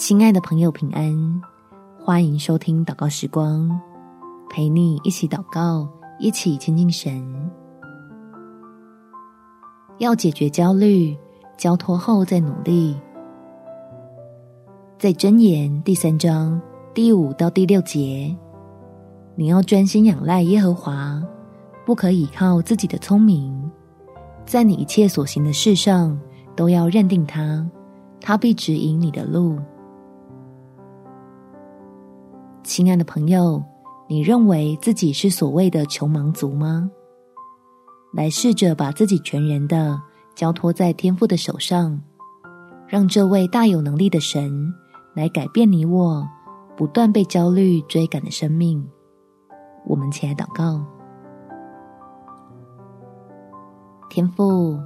亲爱的朋友，平安！欢迎收听祷告时光，陪你一起祷告，一起亲近神。要解决焦虑，交托后再努力。在箴言第三章第五到第六节，你要专心仰赖耶和华，不可倚靠自己的聪明，在你一切所行的事上都要认定他，他必指引你的路。亲爱的朋友，你认为自己是所谓的穷忙族吗？来试着把自己全然的交托在天父的手上，让这位大有能力的神来改变你我不断被焦虑追赶的生命。我们起来祷告。天父，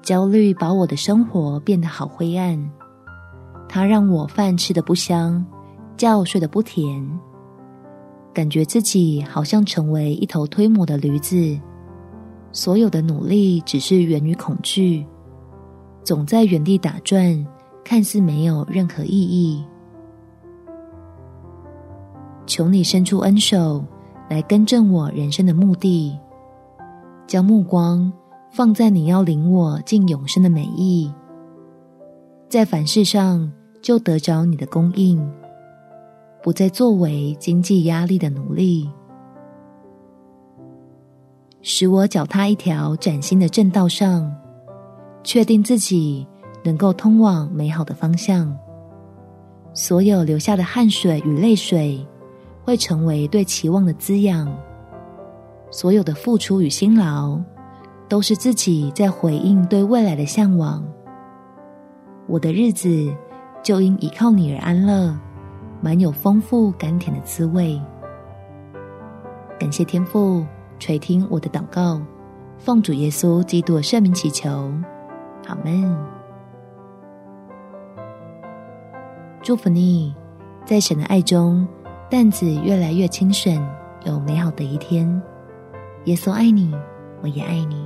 焦虑把我的生活变得好灰暗，它让我饭吃得不香。觉睡得不甜，感觉自己好像成为一头推磨的驴子，所有的努力只是源于恐惧，总在原地打转，看似没有任何意义。求你伸出恩手来更正我人生的目的，将目光放在你要领我进永生的美意，在凡事上就得着你的供应。不再作为经济压力的奴隶，使我脚踏一条崭新的正道上，确定自己能够通往美好的方向。所有流下的汗水与泪水，会成为对期望的滋养。所有的付出与辛劳，都是自己在回应对未来的向往。我的日子就因依靠你而安乐。满有丰富甘甜的滋味。感谢天父垂听我的祷告，奉主耶稣基督圣名祈求，阿门。祝福你，在神的爱中，担子越来越轻省，有美好的一天。耶稣爱你，我也爱你。